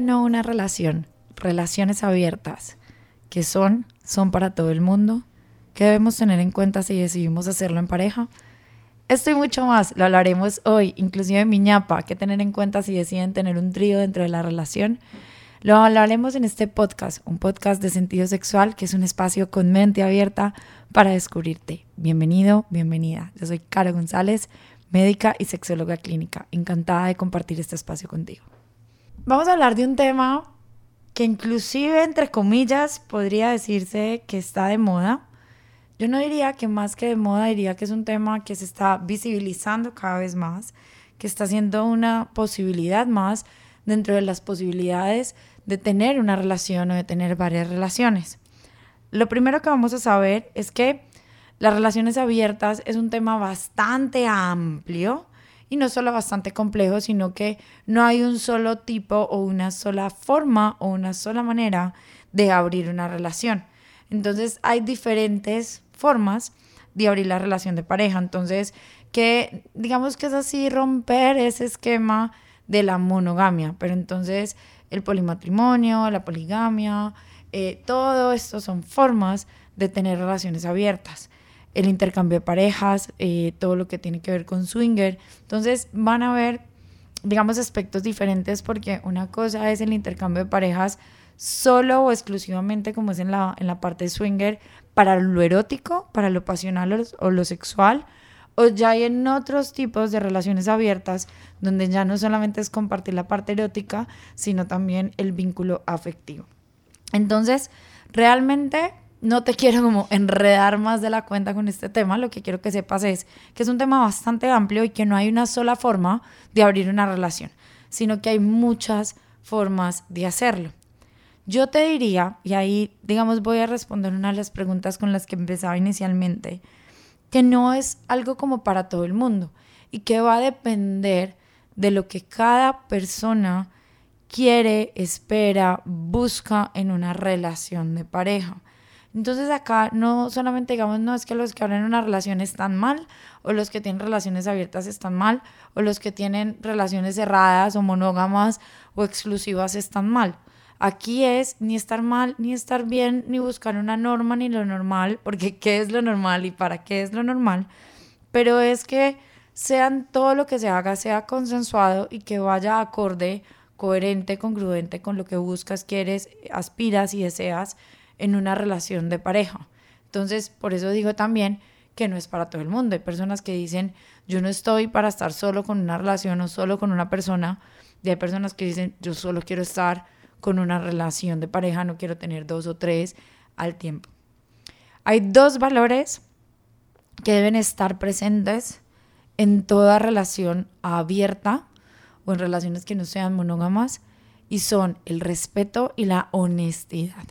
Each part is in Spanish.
No una relación, relaciones abiertas, que son, son para todo el mundo, que debemos tener en cuenta si decidimos hacerlo en pareja. Esto y mucho más lo hablaremos hoy, inclusive mi ñapa, que tener en cuenta si deciden tener un trío dentro de la relación. Lo hablaremos en este podcast, un podcast de sentido sexual que es un espacio con mente abierta para descubrirte. Bienvenido, bienvenida. Yo soy Caro González, médica y sexóloga clínica. Encantada de compartir este espacio contigo. Vamos a hablar de un tema que inclusive, entre comillas, podría decirse que está de moda. Yo no diría que más que de moda, diría que es un tema que se está visibilizando cada vez más, que está siendo una posibilidad más dentro de las posibilidades de tener una relación o de tener varias relaciones. Lo primero que vamos a saber es que las relaciones abiertas es un tema bastante amplio y no solo bastante complejo, sino que no hay un solo tipo o una sola forma o una sola manera de abrir una relación. Entonces hay diferentes formas de abrir la relación de pareja. Entonces, que digamos que es así romper ese esquema de la monogamia, pero entonces el polimatrimonio, la poligamia, eh, todo esto son formas de tener relaciones abiertas el intercambio de parejas, eh, todo lo que tiene que ver con swinger. Entonces van a ver, digamos, aspectos diferentes porque una cosa es el intercambio de parejas solo o exclusivamente como es en la, en la parte de swinger para lo erótico, para lo pasional o lo sexual, o ya hay en otros tipos de relaciones abiertas donde ya no solamente es compartir la parte erótica, sino también el vínculo afectivo. Entonces, realmente no te quiero como enredar más de la cuenta con este tema, lo que quiero que sepas es que es un tema bastante amplio y que no hay una sola forma de abrir una relación, sino que hay muchas formas de hacerlo. Yo te diría, y ahí digamos voy a responder una de las preguntas con las que empezaba inicialmente, que no es algo como para todo el mundo y que va a depender de lo que cada persona quiere, espera, busca en una relación de pareja. Entonces acá no solamente digamos, no es que los que abren una relación están mal, o los que tienen relaciones abiertas están mal, o los que tienen relaciones cerradas o monógamas o exclusivas están mal. Aquí es ni estar mal, ni estar bien, ni buscar una norma, ni lo normal, porque qué es lo normal y para qué es lo normal, pero es que sean todo lo que se haga sea consensuado y que vaya acorde, coherente, congruente con lo que buscas, quieres, aspiras y deseas en una relación de pareja. Entonces, por eso digo también que no es para todo el mundo. Hay personas que dicen, yo no estoy para estar solo con una relación o solo con una persona. Y hay personas que dicen, yo solo quiero estar con una relación de pareja, no quiero tener dos o tres al tiempo. Hay dos valores que deben estar presentes en toda relación abierta o en relaciones que no sean monógamas y son el respeto y la honestidad.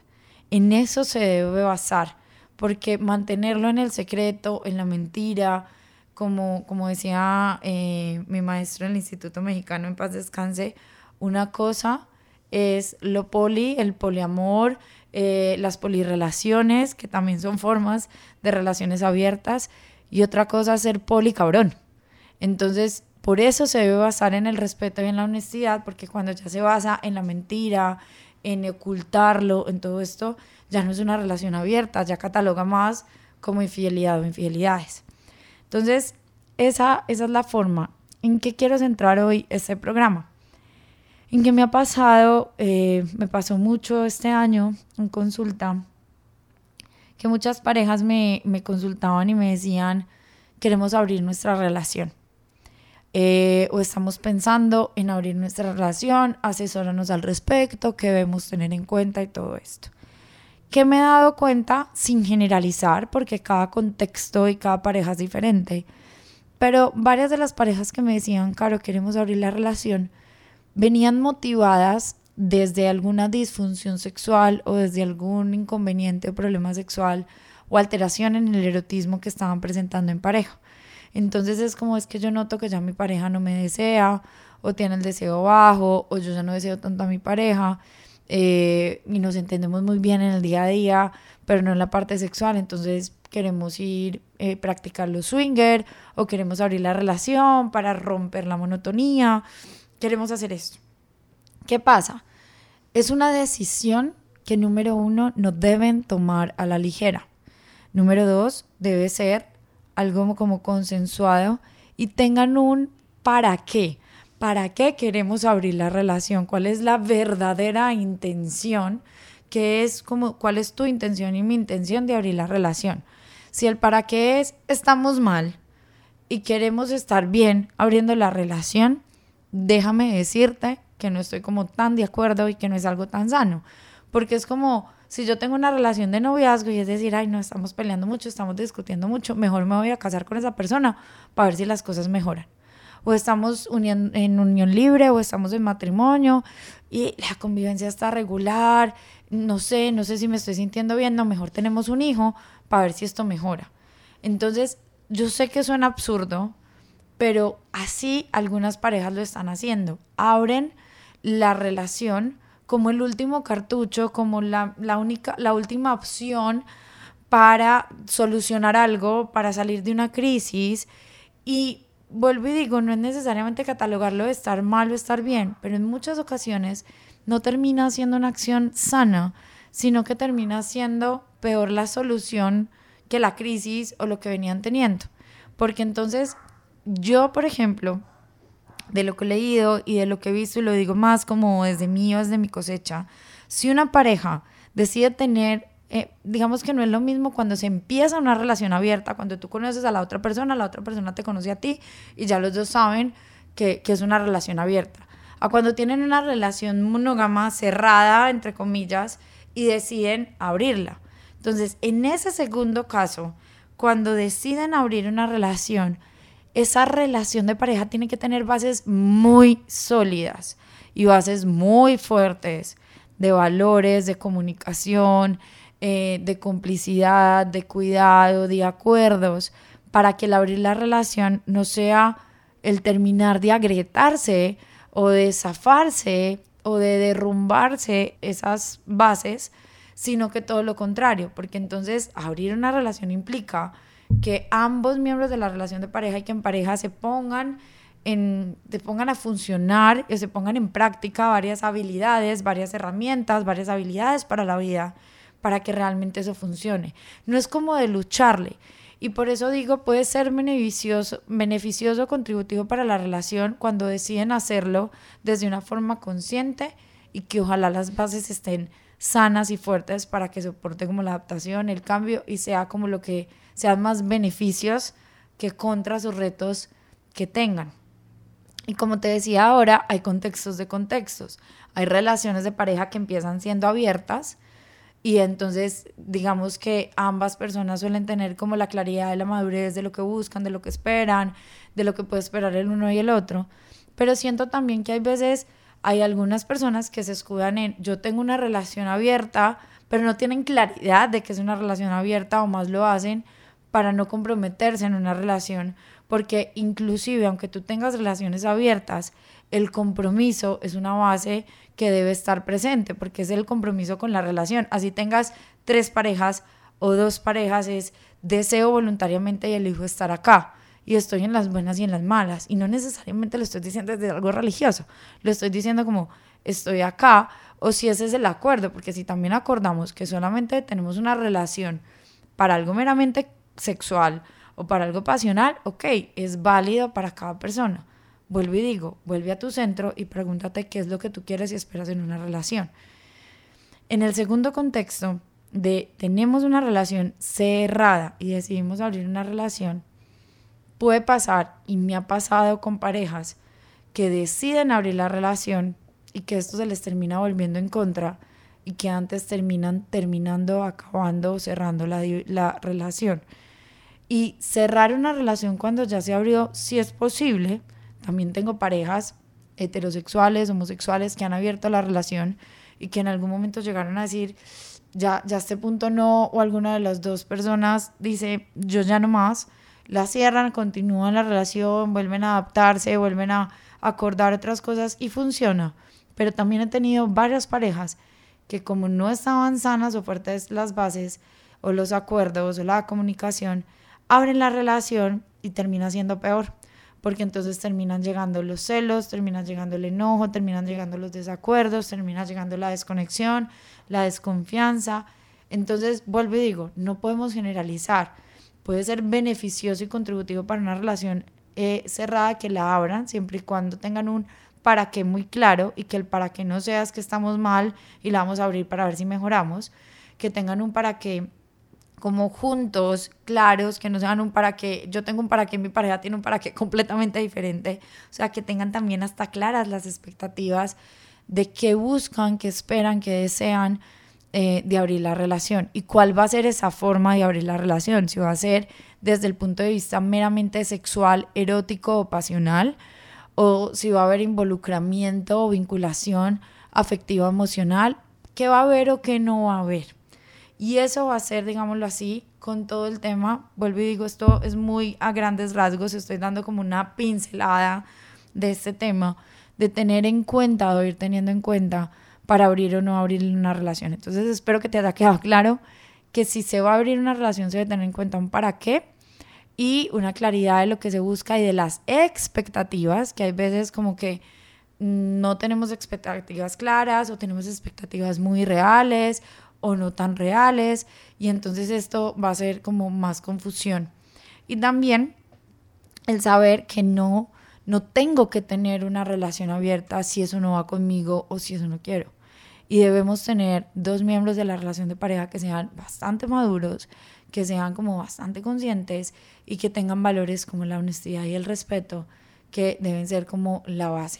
En eso se debe basar, porque mantenerlo en el secreto, en la mentira, como, como decía eh, mi maestro en el Instituto Mexicano en paz descanse, una cosa es lo poli, el poliamor, eh, las polirrelaciones, que también son formas de relaciones abiertas, y otra cosa es ser poli cabrón. Entonces, por eso se debe basar en el respeto y en la honestidad, porque cuando ya se basa en la mentira, en ocultarlo, en todo esto, ya no es una relación abierta, ya cataloga más como infidelidad o infidelidades. Entonces, esa, esa es la forma en que quiero centrar hoy este programa. En que me ha pasado, eh, me pasó mucho este año en consulta, que muchas parejas me, me consultaban y me decían, queremos abrir nuestra relación eh, o estamos pensando en abrir nuestra relación, asesóranos al respecto, qué debemos tener en cuenta y todo esto. ¿Qué me he dado cuenta sin generalizar, porque cada contexto y cada pareja es diferente, pero varias de las parejas que me decían, Caro, queremos abrir la relación, venían motivadas desde alguna disfunción sexual o desde algún inconveniente o problema sexual o alteración en el erotismo que estaban presentando en pareja. Entonces es como es que yo noto que ya mi pareja no me desea o tiene el deseo bajo o yo ya no deseo tanto a mi pareja eh, y nos entendemos muy bien en el día a día, pero no en la parte sexual. Entonces queremos ir eh, practicar los swinger o queremos abrir la relación para romper la monotonía. Queremos hacer esto. ¿Qué pasa? Es una decisión que número uno no deben tomar a la ligera. Número dos, debe ser algo como consensuado y tengan un para qué. ¿Para qué queremos abrir la relación? ¿Cuál es la verdadera intención? ¿Qué es como cuál es tu intención y mi intención de abrir la relación? Si el para qué es estamos mal y queremos estar bien abriendo la relación, déjame decirte que no estoy como tan de acuerdo y que no es algo tan sano, porque es como si yo tengo una relación de noviazgo y es decir, ay, no estamos peleando mucho, estamos discutiendo mucho, mejor me voy a casar con esa persona para ver si las cosas mejoran. O estamos en unión libre o estamos en matrimonio y la convivencia está regular, no sé, no sé si me estoy sintiendo bien, no, mejor tenemos un hijo para ver si esto mejora. Entonces, yo sé que suena absurdo, pero así algunas parejas lo están haciendo. Abren la relación como el último cartucho, como la, única, la última opción para solucionar algo, para salir de una crisis. Y vuelvo y digo, no es necesariamente catalogarlo de estar mal o estar bien, pero en muchas ocasiones no termina siendo una acción sana, sino que termina siendo peor la solución que la crisis o lo que venían teniendo. Porque entonces yo, por ejemplo, de lo que he leído y de lo que he visto, y lo digo más como desde mí o desde mi cosecha, si una pareja decide tener, eh, digamos que no es lo mismo cuando se empieza una relación abierta, cuando tú conoces a la otra persona, la otra persona te conoce a ti y ya los dos saben que, que es una relación abierta, a cuando tienen una relación monógama cerrada, entre comillas, y deciden abrirla. Entonces, en ese segundo caso, cuando deciden abrir una relación, esa relación de pareja tiene que tener bases muy sólidas y bases muy fuertes de valores, de comunicación, eh, de complicidad, de cuidado, de acuerdos, para que el abrir la relación no sea el terminar de agrietarse o de zafarse o de derrumbarse esas bases, sino que todo lo contrario, porque entonces abrir una relación implica que ambos miembros de la relación de pareja y que en pareja se pongan en, te pongan a funcionar, que se pongan en práctica varias habilidades, varias herramientas, varias habilidades para la vida, para que realmente eso funcione. No es como de lucharle. Y por eso digo, puede ser beneficioso, beneficioso, contributivo para la relación cuando deciden hacerlo desde una forma consciente y que ojalá las bases estén sanas y fuertes para que soporte como la adaptación, el cambio y sea como lo que sean más beneficios que contra sus retos que tengan. Y como te decía ahora, hay contextos de contextos. Hay relaciones de pareja que empiezan siendo abiertas y entonces digamos que ambas personas suelen tener como la claridad de la madurez de lo que buscan, de lo que esperan, de lo que puede esperar el uno y el otro. Pero siento también que hay veces, hay algunas personas que se escudan en yo tengo una relación abierta, pero no tienen claridad de que es una relación abierta o más lo hacen para no comprometerse en una relación, porque inclusive aunque tú tengas relaciones abiertas, el compromiso es una base que debe estar presente, porque es el compromiso con la relación. Así tengas tres parejas o dos parejas, es deseo voluntariamente y elijo estar acá. Y estoy en las buenas y en las malas. Y no necesariamente lo estoy diciendo desde algo religioso. Lo estoy diciendo como estoy acá o si ese es el acuerdo. Porque si también acordamos que solamente tenemos una relación para algo meramente sexual o para algo pasional, ok, es válido para cada persona. Vuelvo y digo, vuelve a tu centro y pregúntate qué es lo que tú quieres y esperas en una relación. En el segundo contexto de tenemos una relación cerrada y decidimos abrir una relación, puede pasar, y me ha pasado con parejas que deciden abrir la relación y que esto se les termina volviendo en contra y que antes terminan terminando, acabando, cerrando la, la relación. Y cerrar una relación cuando ya se abrió, si es posible. También tengo parejas heterosexuales, homosexuales, que han abierto la relación y que en algún momento llegaron a decir, ya, ya a este punto no, o alguna de las dos personas dice, yo ya no más, la cierran, continúan la relación, vuelven a adaptarse, vuelven a acordar otras cosas y funciona. Pero también he tenido varias parejas que como no estaban sanas o fuertes las bases o los acuerdos o la comunicación, abren la relación y termina siendo peor porque entonces terminan llegando los celos, terminan llegando el enojo, terminan llegando los desacuerdos, termina llegando la desconexión, la desconfianza. Entonces, vuelvo y digo, no podemos generalizar. Puede ser beneficioso y contributivo para una relación eh, cerrada que la abran, siempre y cuando tengan un para qué muy claro y que el para qué no sea que estamos mal y la vamos a abrir para ver si mejoramos, que tengan un para qué como juntos, claros, que no sean un para qué, yo tengo un para qué, mi pareja tiene un para qué completamente diferente, o sea, que tengan también hasta claras las expectativas de qué buscan, qué esperan, qué desean eh, de abrir la relación y cuál va a ser esa forma de abrir la relación, si va a ser desde el punto de vista meramente sexual, erótico o pasional, o si va a haber involucramiento o vinculación afectiva emocional, qué va a haber o qué no va a haber. Y eso va a ser, digámoslo así, con todo el tema. Vuelvo y digo, esto es muy a grandes rasgos, estoy dando como una pincelada de este tema, de tener en cuenta o ir teniendo en cuenta para abrir o no abrir una relación. Entonces espero que te haya quedado claro que si se va a abrir una relación se debe tener en cuenta un para qué y una claridad de lo que se busca y de las expectativas, que hay veces como que no tenemos expectativas claras o tenemos expectativas muy reales o no tan reales y entonces esto va a ser como más confusión. Y también el saber que no no tengo que tener una relación abierta si eso no va conmigo o si eso no quiero. Y debemos tener dos miembros de la relación de pareja que sean bastante maduros, que sean como bastante conscientes y que tengan valores como la honestidad y el respeto, que deben ser como la base.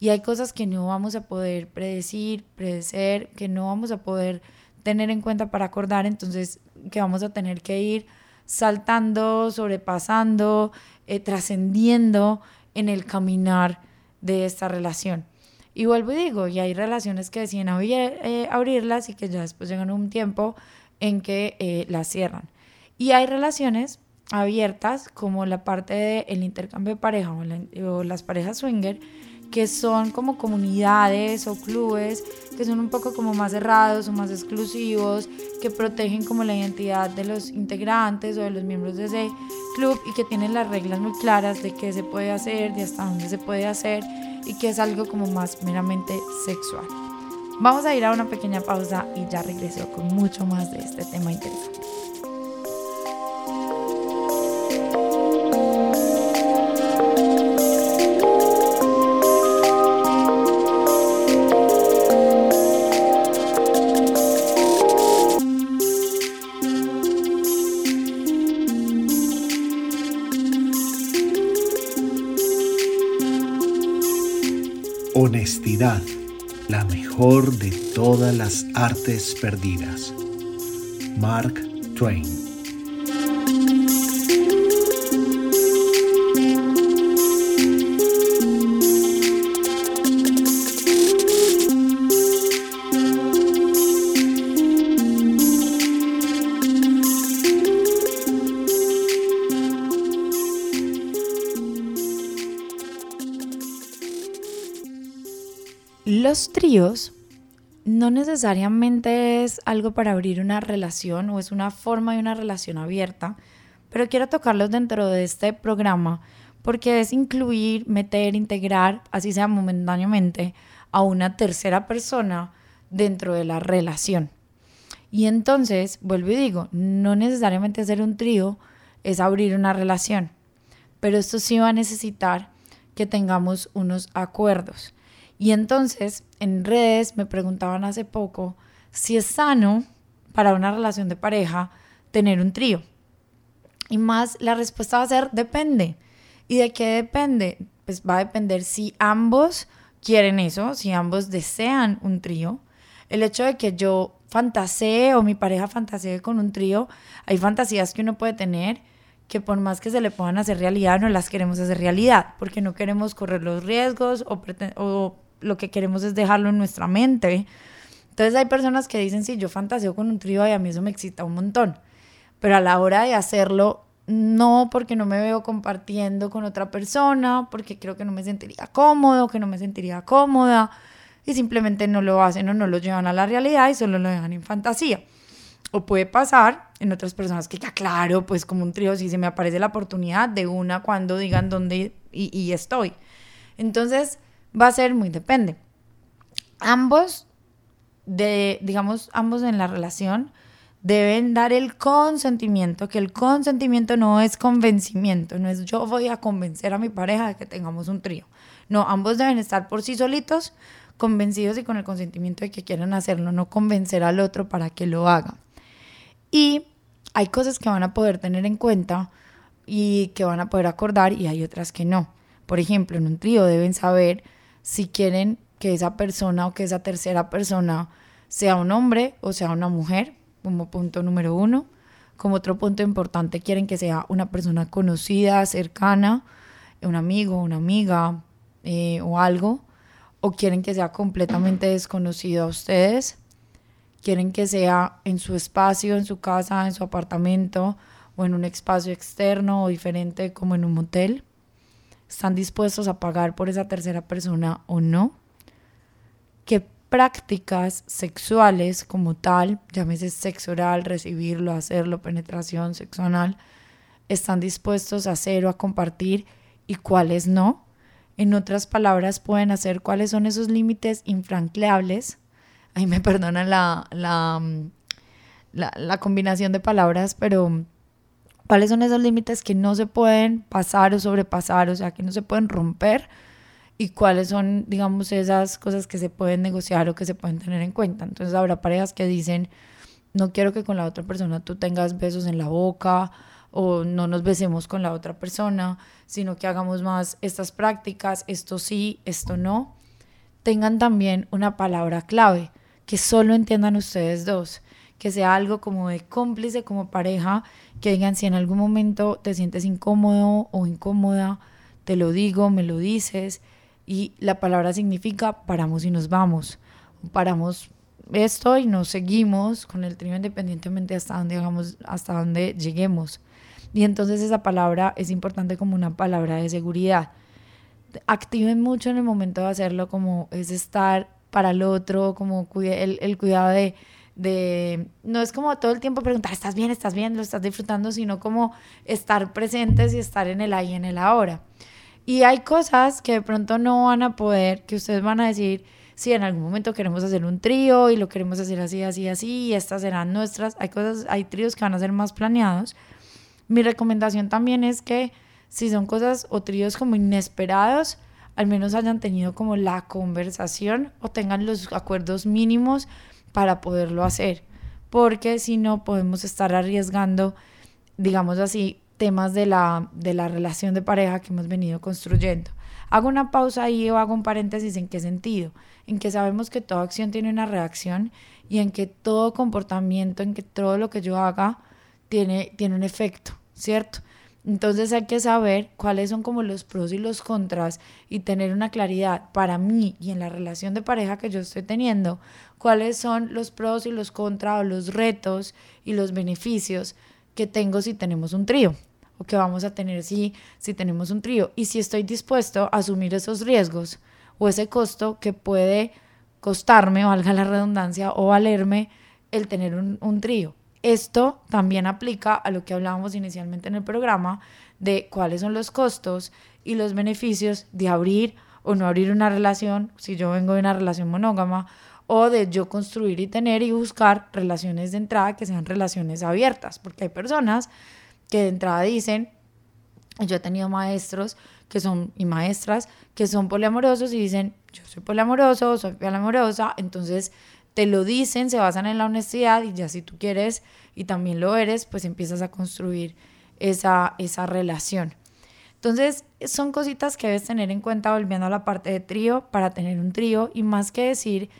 Y hay cosas que no vamos a poder predecir, predecer, que no vamos a poder tener en cuenta para acordar, entonces que vamos a tener que ir saltando, sobrepasando, eh, trascendiendo en el caminar de esta relación. Y vuelvo y digo, y hay relaciones que deciden eh, abrirlas y que ya después llegan un tiempo en que eh, las cierran. Y hay relaciones abiertas como la parte del intercambio de pareja o las parejas swinger que son como comunidades o clubes que son un poco como más cerrados o más exclusivos, que protegen como la identidad de los integrantes o de los miembros de ese club y que tienen las reglas muy claras de qué se puede hacer, de hasta dónde se puede hacer y que es algo como más meramente sexual. Vamos a ir a una pequeña pausa y ya regreso con mucho más de este tema interesante. De todas las artes perdidas. Mark Twain Los tríos no necesariamente es algo para abrir una relación o es una forma de una relación abierta, pero quiero tocarlos dentro de este programa porque es incluir, meter, integrar, así sea momentáneamente, a una tercera persona dentro de la relación. Y entonces, vuelvo y digo, no necesariamente hacer un trío es abrir una relación, pero esto sí va a necesitar que tengamos unos acuerdos. Y entonces en redes me preguntaban hace poco si es sano para una relación de pareja tener un trío. Y más la respuesta va a ser depende. ¿Y de qué depende? Pues va a depender si ambos quieren eso, si ambos desean un trío. El hecho de que yo fantasee o mi pareja fantasee con un trío, hay fantasías que uno puede tener que por más que se le puedan hacer realidad, no las queremos hacer realidad, porque no queremos correr los riesgos o, o lo que queremos es dejarlo en nuestra mente. Entonces hay personas que dicen, sí, yo fantaseo con un trío y a mí eso me excita un montón, pero a la hora de hacerlo, no, porque no me veo compartiendo con otra persona, porque creo que no me sentiría cómodo, que no me sentiría cómoda, y simplemente no lo hacen o no lo llevan a la realidad y solo lo dejan en fantasía. O puede pasar en otras personas que ya claro, pues como un trío, si se me aparece la oportunidad de una cuando digan dónde y, y estoy. Entonces va a ser muy depende. Ambos, de, digamos, ambos en la relación deben dar el consentimiento, que el consentimiento no es convencimiento, no es yo voy a convencer a mi pareja de que tengamos un trío. No, ambos deben estar por sí solitos, convencidos y con el consentimiento de que quieren hacerlo, no convencer al otro para que lo haga. Y hay cosas que van a poder tener en cuenta y que van a poder acordar y hay otras que no. Por ejemplo, en un trío deben saber si quieren que esa persona o que esa tercera persona sea un hombre o sea una mujer, como punto número uno. Como otro punto importante, quieren que sea una persona conocida, cercana, un amigo, una amiga eh, o algo. O quieren que sea completamente desconocido a ustedes. Quieren que sea en su espacio, en su casa, en su apartamento o en un espacio externo o diferente como en un motel. ¿Están dispuestos a pagar por esa tercera persona o no? ¿Qué prácticas sexuales como tal, llámese sexo oral, recibirlo, hacerlo, penetración sexual, están dispuestos a hacer o a compartir y cuáles no. En otras palabras, pueden hacer cuáles son esos límites infranqueables. Ahí me perdonan la, la, la, la combinación de palabras, pero cuáles son esos límites que no se pueden pasar o sobrepasar, o sea, que no se pueden romper y cuáles son, digamos, esas cosas que se pueden negociar o que se pueden tener en cuenta. Entonces habrá parejas que dicen, no quiero que con la otra persona tú tengas besos en la boca o no nos besemos con la otra persona, sino que hagamos más estas prácticas, esto sí, esto no. Tengan también una palabra clave que solo entiendan ustedes dos, que sea algo como de cómplice, como pareja, que digan si en algún momento te sientes incómodo o incómoda, te lo digo, me lo dices, y la palabra significa paramos y nos vamos. Paramos esto y nos seguimos con el trío independientemente hasta donde, hagamos, hasta donde lleguemos. Y entonces esa palabra es importante como una palabra de seguridad. Activen mucho en el momento de hacerlo, como es estar para el otro, como el, el cuidado de, de, no es como todo el tiempo preguntar, ¿estás bien? ¿Estás bien? ¿Lo estás disfrutando? Sino como estar presentes y estar en el ahí, en el ahora. Y hay cosas que de pronto no van a poder, que ustedes van a decir, si en algún momento queremos hacer un trío y lo queremos hacer así, así, así, y estas serán nuestras. Hay cosas, hay tríos que van a ser más planeados. Mi recomendación también es que si son cosas o tríos como inesperados, al menos hayan tenido como la conversación o tengan los acuerdos mínimos para poderlo hacer. Porque si no, podemos estar arriesgando, digamos así, temas de la, de la relación de pareja que hemos venido construyendo. Hago una pausa ahí o hago un paréntesis en qué sentido, en que sabemos que toda acción tiene una reacción y en que todo comportamiento, en que todo lo que yo haga tiene, tiene un efecto, ¿cierto? Entonces hay que saber cuáles son como los pros y los contras y tener una claridad para mí y en la relación de pareja que yo estoy teniendo, cuáles son los pros y los contras o los retos y los beneficios que tengo si tenemos un trío o que vamos a tener si, si tenemos un trío y si estoy dispuesto a asumir esos riesgos o ese costo que puede costarme, valga la redundancia, o valerme el tener un, un trío. Esto también aplica a lo que hablábamos inicialmente en el programa de cuáles son los costos y los beneficios de abrir o no abrir una relación, si yo vengo de una relación monógama, o de yo construir y tener y buscar relaciones de entrada que sean relaciones abiertas, porque hay personas que de entrada dicen, yo he tenido maestros que son y maestras que son poliamorosos y dicen, yo soy poliamoroso, soy poliamorosa, entonces te lo dicen, se basan en la honestidad y ya si tú quieres y también lo eres, pues empiezas a construir esa, esa relación. Entonces, son cositas que debes tener en cuenta volviendo a la parte de trío para tener un trío y más que decir,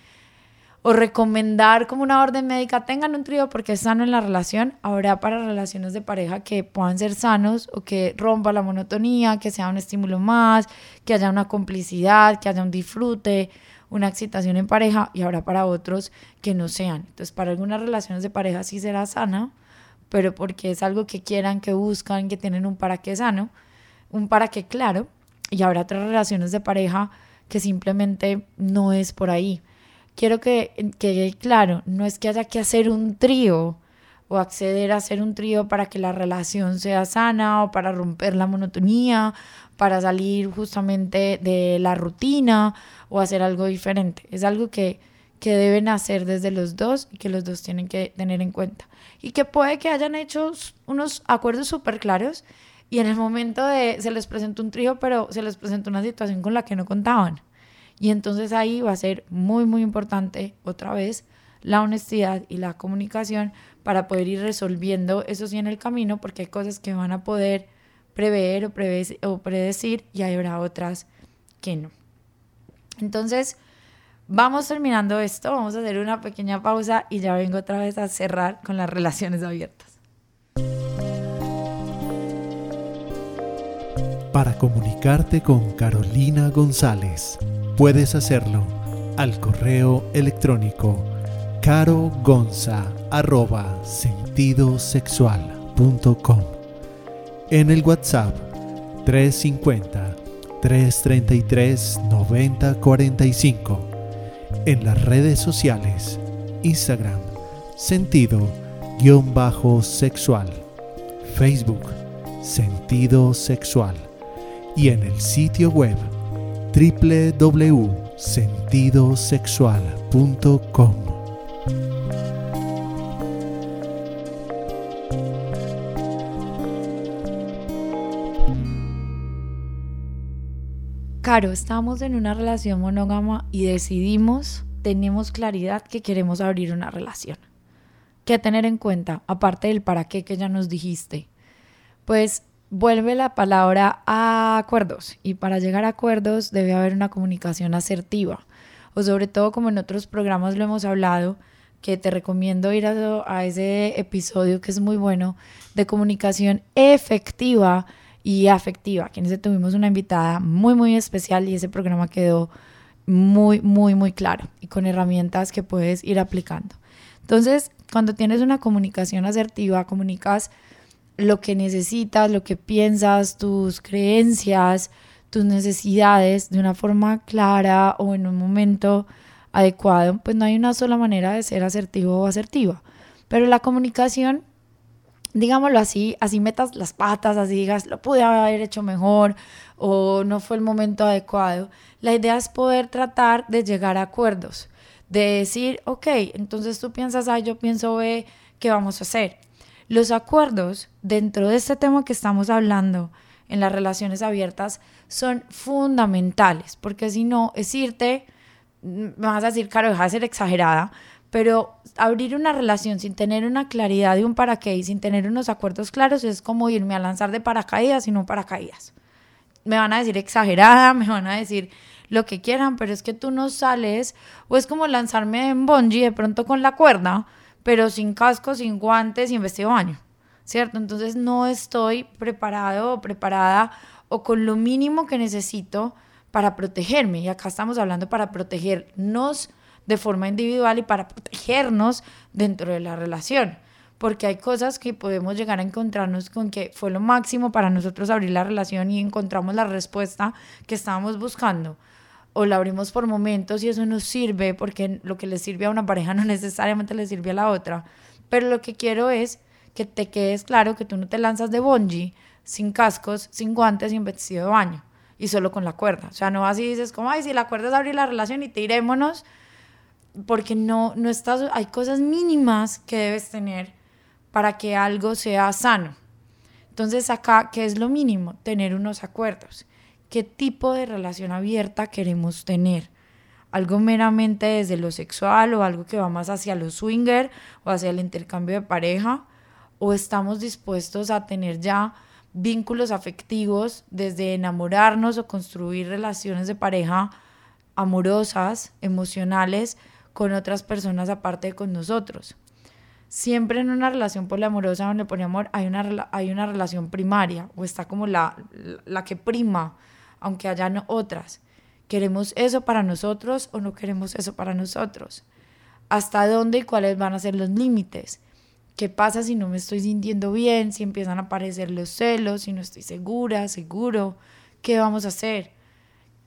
o recomendar como una orden médica, tengan un trío porque es sano en la relación, habrá para relaciones de pareja que puedan ser sanos o que rompa la monotonía, que sea un estímulo más, que haya una complicidad, que haya un disfrute, una excitación en pareja y habrá para otros que no sean. Entonces, para algunas relaciones de pareja sí será sana, pero porque es algo que quieran, que buscan, que tienen un para qué sano, un para qué claro, y habrá otras relaciones de pareja que simplemente no es por ahí. Quiero que quede claro, no es que haya que hacer un trío o acceder a hacer un trío para que la relación sea sana o para romper la monotonía, para salir justamente de la rutina o hacer algo diferente. Es algo que, que deben hacer desde los dos y que los dos tienen que tener en cuenta. Y que puede que hayan hecho unos acuerdos súper claros y en el momento de se les presentó un trío, pero se les presentó una situación con la que no contaban. Y entonces ahí va a ser muy, muy importante otra vez la honestidad y la comunicación para poder ir resolviendo eso sí en el camino, porque hay cosas que van a poder prever o, predecir y habrá otras que no. Entonces, vamos terminando esto, vamos a hacer una pequeña pausa y ya vengo otra vez a cerrar con las relaciones abiertas. Para comunicarte con Carolina González, puedes hacerlo al correo electrónico carogonsasentidosexual.com en el WhatsApp 350 333 9045 en las redes sociales Instagram sentido-sexual. Facebook sentido sexual. Y en el sitio web www.sentidosexual.com. Caro, estamos en una relación monógama y decidimos, tenemos claridad que queremos abrir una relación. ¿Qué tener en cuenta, aparte del para qué que ya nos dijiste? Pues vuelve la palabra a acuerdos y para llegar a acuerdos debe haber una comunicación asertiva o sobre todo como en otros programas lo hemos hablado que te recomiendo ir a, ese episodio que es muy bueno de comunicación efectiva y afectiva que en ese tuvimos una invitada muy muy especial y ese programa quedó muy muy muy claro y con herramientas que puedes ir aplicando entonces cuando tienes una comunicación asertiva comunicas lo que necesitas, lo que piensas, tus creencias, tus necesidades de una forma clara o en un momento adecuado, pues no hay una sola manera de ser asertivo o asertiva. Pero la comunicación, digámoslo así, así metas las patas, así digas, lo pude haber hecho mejor o no fue el momento adecuado. La idea es poder tratar de llegar a acuerdos, de decir, ok, entonces tú piensas A, yo pienso B, ¿qué vamos a hacer? Los acuerdos dentro de este tema que estamos hablando en las relaciones abiertas son fundamentales, porque si no, es irte, me vas a decir, claro, deja de ser exagerada, pero abrir una relación sin tener una claridad de un para qué y sin tener unos acuerdos claros es como irme a lanzar de paracaídas y no paracaídas. Me van a decir exagerada, me van a decir lo que quieran, pero es que tú no sales, o es como lanzarme en bungee de pronto con la cuerda, pero sin casco, sin guantes en vestido de baño, ¿cierto? Entonces no estoy preparado o preparada o con lo mínimo que necesito para protegerme. Y acá estamos hablando para protegernos de forma individual y para protegernos dentro de la relación. Porque hay cosas que podemos llegar a encontrarnos con que fue lo máximo para nosotros abrir la relación y encontramos la respuesta que estábamos buscando o la abrimos por momentos y eso nos sirve porque lo que le sirve a una pareja no necesariamente le sirve a la otra. Pero lo que quiero es que te quedes claro que tú no te lanzas de bungee sin cascos, sin guantes, sin vestido de baño y solo con la cuerda. O sea, no vas y dices como, ay, si la cuerda es abrir la relación y tirémonos, porque no, no estás, hay cosas mínimas que debes tener para que algo sea sano. Entonces acá, ¿qué es lo mínimo? Tener unos acuerdos qué tipo de relación abierta queremos tener. Algo meramente desde lo sexual o algo que va más hacia lo swinger o hacia el intercambio de pareja o estamos dispuestos a tener ya vínculos afectivos desde enamorarnos o construir relaciones de pareja amorosas, emocionales, con otras personas aparte de con nosotros. Siempre en una relación poliamorosa el poliamor hay una, hay una relación primaria o está como la, la que prima, aunque hayan otras. ¿Queremos eso para nosotros o no queremos eso para nosotros? ¿Hasta dónde y cuáles van a ser los límites? ¿Qué pasa si no me estoy sintiendo bien? Si empiezan a aparecer los celos, si no estoy segura, seguro. ¿Qué vamos a hacer?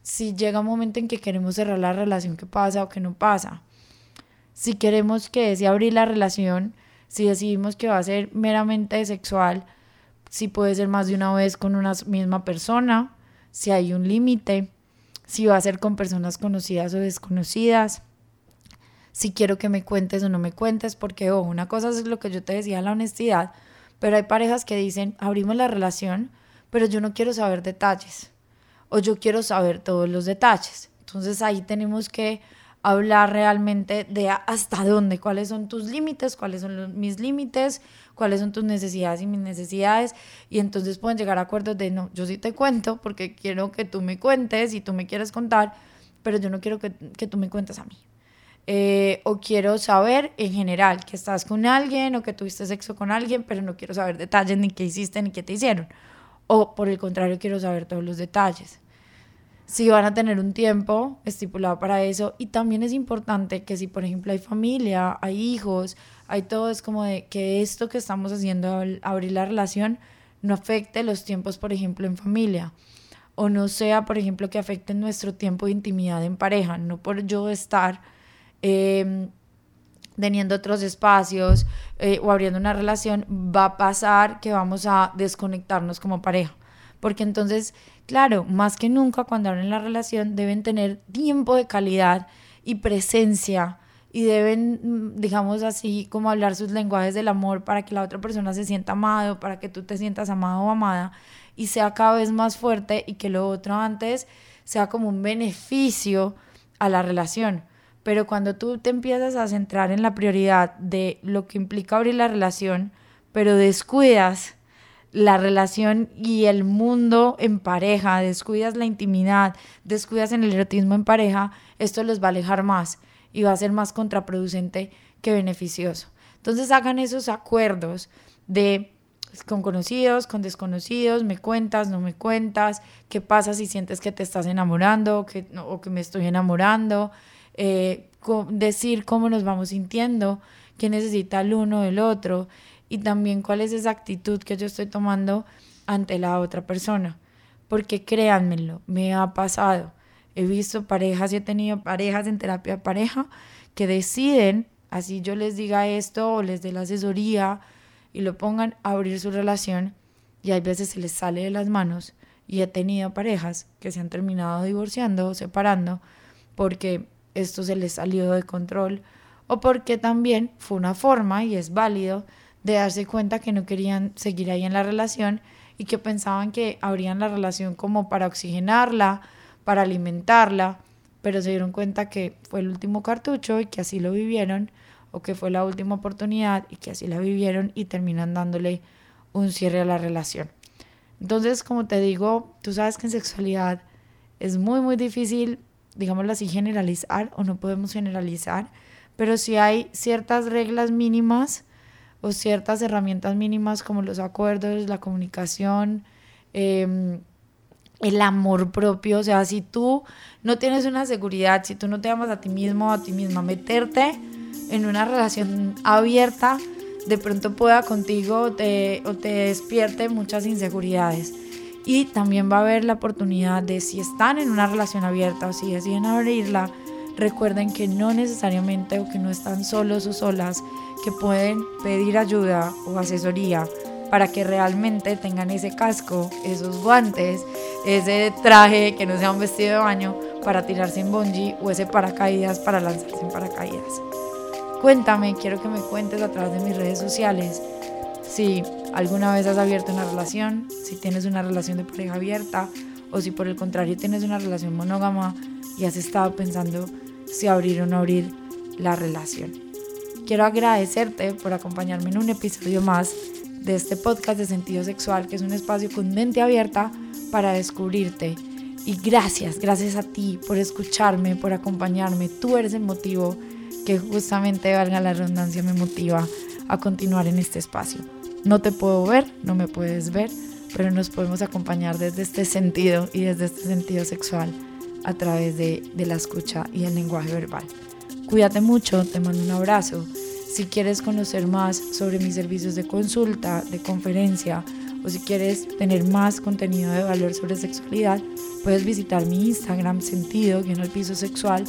Si llega un momento en que queremos cerrar la relación, ¿qué pasa o qué no pasa? Si queremos que si abrir la relación, si decidimos que va a ser meramente sexual, si puede ser más de una vez con una misma persona, si hay un límite, si va a ser con personas conocidas o desconocidas si quiero que me cuentes o no me cuentes, porque oh, una cosa es lo que yo te decía, la honestidad, pero hay parejas que dicen, abrimos la relación, pero yo no quiero saber detalles, o yo quiero saber todos los detalles. Entonces ahí tenemos que hablar realmente de hasta dónde, cuáles son tus límites, cuáles son mis límites, cuáles son tus necesidades y mis necesidades. Y entonces pueden llegar a acuerdos de, no, yo sí te cuento porque quiero que tú me cuentes y tú me quieres contar, pero yo no quiero que, que tú me cuentes a mí. Eh, o quiero saber en general que estás con alguien o que tuviste sexo con alguien, pero no quiero saber detalles ni qué hiciste ni qué te hicieron. O por el contrario, quiero saber todos los detalles. Si van a tener un tiempo estipulado para eso. Y también es importante que si, por ejemplo, hay familia, hay hijos, hay todo, es como de que esto que estamos haciendo abrir la relación no afecte los tiempos, por ejemplo, en familia. O no sea, por ejemplo, que afecte nuestro tiempo de intimidad en pareja. No por yo estar Em, teniendo otros espacios eh, o abriendo una relación, va a pasar que vamos a desconectarnos como pareja. Porque entonces, claro, más que nunca cuando abren la relación deben tener tiempo de calidad y presencia y deben, mm, digamos así, como hablar sus lenguajes del amor para que la otra persona se sienta amado, para que tú te sientas amado o amada y sea cada vez más fuerte y que lo otro antes sea como un beneficio a la relación. Pero cuando tú te empiezas a centrar en la prioridad de lo que implica abrir la relación, pero descuidas la relación y el mundo en pareja, descuidas la intimidad, descuidas en el erotismo en pareja, esto los va a alejar más y va a ser más contraproducente que beneficioso. Entonces hagan esos acuerdos de con conocidos, con desconocidos, me cuentas, no me cuentas, qué pasa si sientes que te estás enamorando que, o que me estoy enamorando, eh, decir cómo nos vamos sintiendo, qué necesita el uno del otro y también cuál es esa actitud que yo estoy tomando ante la otra persona. Porque créanmelo, me ha pasado. He visto parejas y he tenido parejas en terapia pareja que deciden, así yo les diga esto o les dé la asesoría y lo pongan a abrir su relación y hay veces se les sale de las manos y he tenido parejas que se han terminado divorciando o separando porque esto se les salió de control o porque también fue una forma, y es válido, de darse cuenta que no querían seguir ahí en la relación y que pensaban que abrían la relación como para oxigenarla, para alimentarla, pero se dieron cuenta que fue el último cartucho y que así lo vivieron, o que fue la última oportunidad y que así la vivieron y terminan dándole un cierre a la relación. Entonces, como te digo, tú sabes que en sexualidad es muy, muy difícil digámoslo así, generalizar o no podemos generalizar, pero si hay ciertas reglas mínimas o ciertas herramientas mínimas como los acuerdos, la comunicación, em, el amor propio, o sea, si tú no tienes una seguridad, si tú no te amas a ti mismo o a ti misma, meterte en una relación abierta, de pronto pueda contigo o te despierte muchas inseguridades. Y también va a haber la oportunidad de si están en una relación abierta o si deciden abrirla, recuerden que no necesariamente o que no están solos o solas, que pueden pedir ayuda o asesoría para que realmente tengan ese casco, esos guantes, ese traje que no sea un vestido de baño para tirarse en bungee o ese paracaídas para lanzarse en paracaídas. Cuéntame, quiero que me cuentes a través de mis redes sociales si alguna vez has abierto una relación, si tienes una relación de pareja abierta o si por el contrario tienes una relación monógama y has estado pensando si abrir o no abrir la relación. Quiero agradecerte por acompañarme en un episodio más de este podcast de sentido sexual, que es un espacio con mente abierta para descubrirte. Y gracias, gracias a ti por escucharme, por acompañarme. Tú eres el motivo que justamente, valga la redundancia, me motiva a continuar en este espacio. No te puedo ver, no me puedes ver, pero nos podemos acompañar desde este sentido y desde este sentido sexual a través de, de la escucha y el lenguaje verbal. Cuídate mucho, te mando un abrazo. Si quieres conocer más sobre mis servicios de consulta, de conferencia, o si quieres tener más contenido de valor sobre sexualidad, puedes visitar mi Instagram sentido, guion el piso sexual,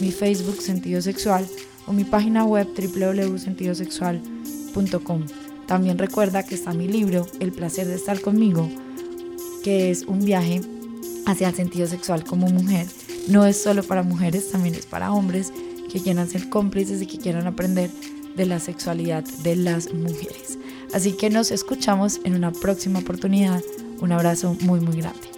mi Facebook sentido sexual o mi página web www.sentidosexual.com. También recuerda que está mi libro El placer de estar conmigo, que es un viaje hacia el sentido sexual como mujer. No es solo para mujeres, también es para hombres que quieran ser cómplices y que quieran aprender de la sexualidad de las mujeres. Así que nos escuchamos en una próxima oportunidad. Un abrazo muy muy grande.